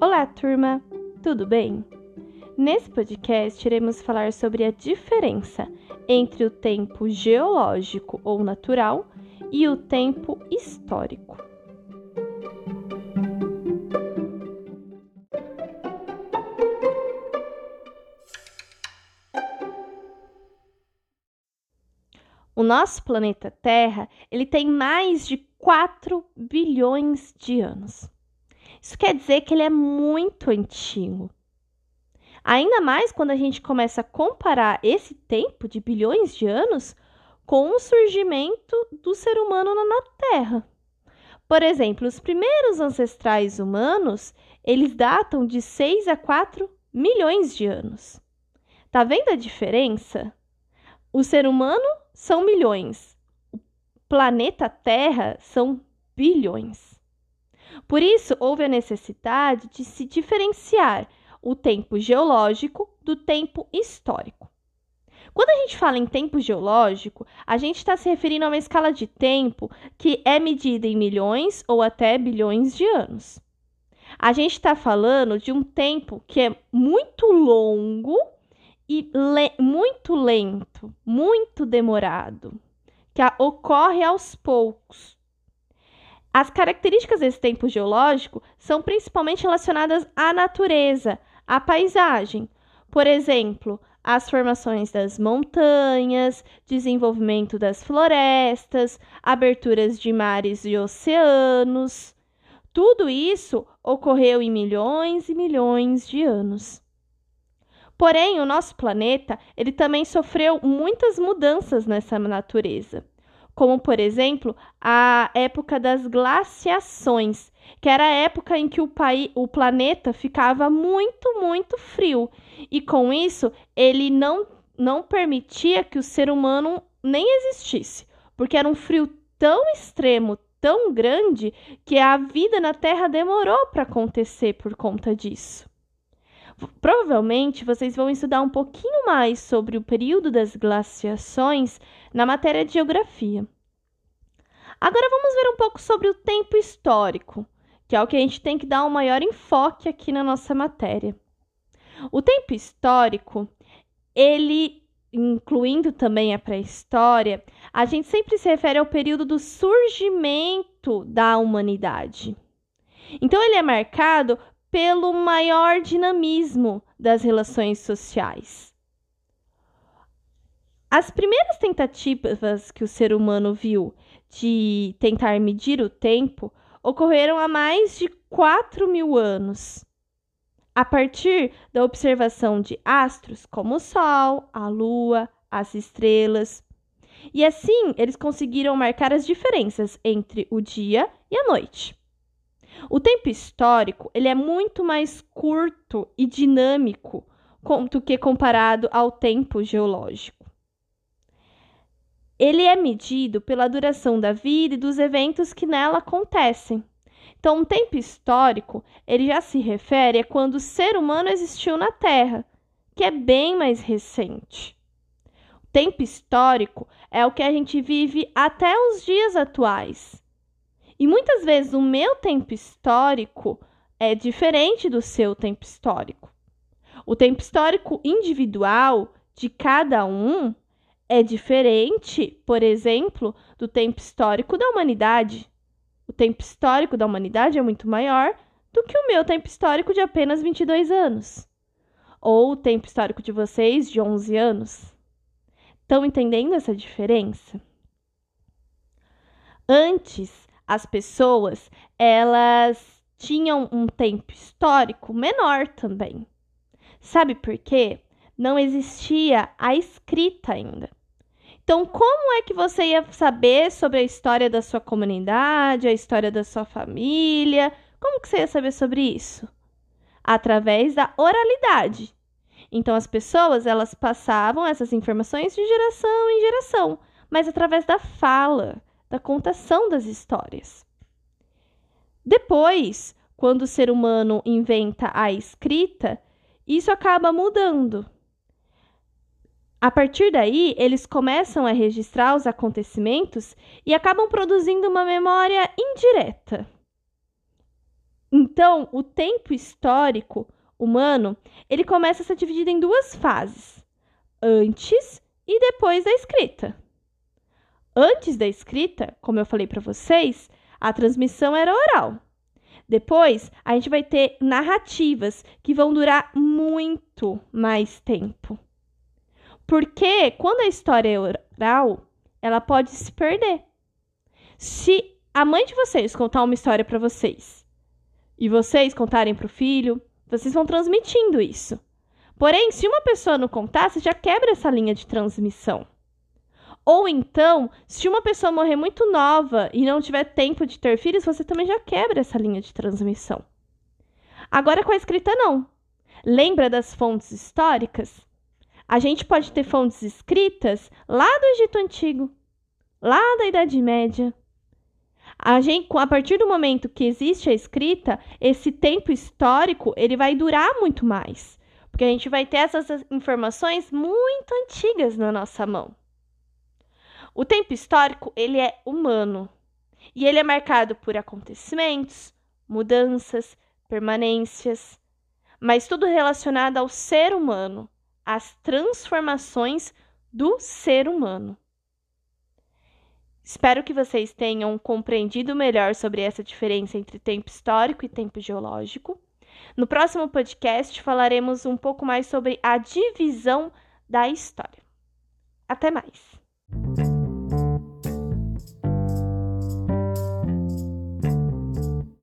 Olá, turma! Tudo bem? Nesse podcast, iremos falar sobre a diferença entre o tempo geológico ou natural e o tempo histórico. O nosso planeta Terra, ele tem mais de 4 bilhões de anos. Isso quer dizer que ele é muito antigo. Ainda mais quando a gente começa a comparar esse tempo de bilhões de anos com o surgimento do ser humano na Terra. Por exemplo, os primeiros ancestrais humanos, eles datam de 6 a 4 milhões de anos. Tá vendo a diferença? O ser humano são milhões. O planeta Terra são bilhões. Por isso, houve a necessidade de se diferenciar o tempo geológico do tempo histórico. Quando a gente fala em tempo geológico, a gente está se referindo a uma escala de tempo que é medida em milhões ou até bilhões de anos. A gente está falando de um tempo que é muito longo e le muito lento, muito demorado, que ocorre aos poucos. As características desse tempo geológico são principalmente relacionadas à natureza, à paisagem. Por exemplo, as formações das montanhas, desenvolvimento das florestas, aberturas de mares e oceanos. Tudo isso ocorreu em milhões e milhões de anos. Porém, o nosso planeta, ele também sofreu muitas mudanças nessa natureza como por exemplo a época das glaciações, que era a época em que o, o planeta ficava muito, muito frio, e com isso ele não, não permitia que o ser humano nem existisse, porque era um frio tão extremo, tão grande, que a vida na Terra demorou para acontecer por conta disso. Provavelmente vocês vão estudar um pouquinho mais sobre o período das glaciações na matéria de geografia. Agora vamos ver um pouco sobre o tempo histórico, que é o que a gente tem que dar um maior enfoque aqui na nossa matéria. O tempo histórico, ele incluindo também a pré-história, a gente sempre se refere ao período do surgimento da humanidade. Então ele é marcado pelo maior dinamismo das relações sociais. As primeiras tentativas que o ser humano viu de tentar medir o tempo ocorreram há mais de 4 mil anos. A partir da observação de astros como o Sol, a Lua, as estrelas. E assim eles conseguiram marcar as diferenças entre o dia e a noite. O tempo histórico ele é muito mais curto e dinâmico do que comparado ao tempo geológico. Ele é medido pela duração da vida e dos eventos que nela acontecem. Então, um tempo histórico, ele já se refere a quando o ser humano existiu na Terra, que é bem mais recente. O tempo histórico é o que a gente vive até os dias atuais. E muitas vezes o meu tempo histórico é diferente do seu tempo histórico. O tempo histórico individual de cada um é diferente, por exemplo, do tempo histórico da humanidade. O tempo histórico da humanidade é muito maior do que o meu tempo histórico de apenas 22 anos. Ou o tempo histórico de vocês de 11 anos. Estão entendendo essa diferença? Antes, as pessoas, elas tinham um tempo histórico menor também. Sabe por quê? Não existia a escrita ainda. Então, como é que você ia saber sobre a história da sua comunidade, a história da sua família? Como que você ia saber sobre isso? Através da oralidade. Então, as pessoas, elas passavam essas informações de geração em geração, mas através da fala, da contação das histórias. Depois, quando o ser humano inventa a escrita, isso acaba mudando. A partir daí, eles começam a registrar os acontecimentos e acabam produzindo uma memória indireta. Então, o tempo histórico humano, ele começa a ser dividido em duas fases: antes e depois da escrita. Antes da escrita, como eu falei para vocês, a transmissão era oral. Depois, a gente vai ter narrativas que vão durar muito mais tempo. Porque quando a história é oral, ela pode se perder. Se a mãe de vocês contar uma história para vocês e vocês contarem para o filho, vocês vão transmitindo isso. Porém, se uma pessoa não contar, você já quebra essa linha de transmissão. Ou então, se uma pessoa morrer muito nova e não tiver tempo de ter filhos, você também já quebra essa linha de transmissão. Agora com a escrita não. Lembra das fontes históricas? A gente pode ter fontes escritas lá do Egito Antigo, lá da Idade Média. A, gente, a partir do momento que existe a escrita, esse tempo histórico ele vai durar muito mais, porque a gente vai ter essas informações muito antigas na nossa mão. O tempo histórico, ele é humano. E ele é marcado por acontecimentos, mudanças, permanências, mas tudo relacionado ao ser humano, às transformações do ser humano. Espero que vocês tenham compreendido melhor sobre essa diferença entre tempo histórico e tempo geológico. No próximo podcast falaremos um pouco mais sobre a divisão da história. Até mais!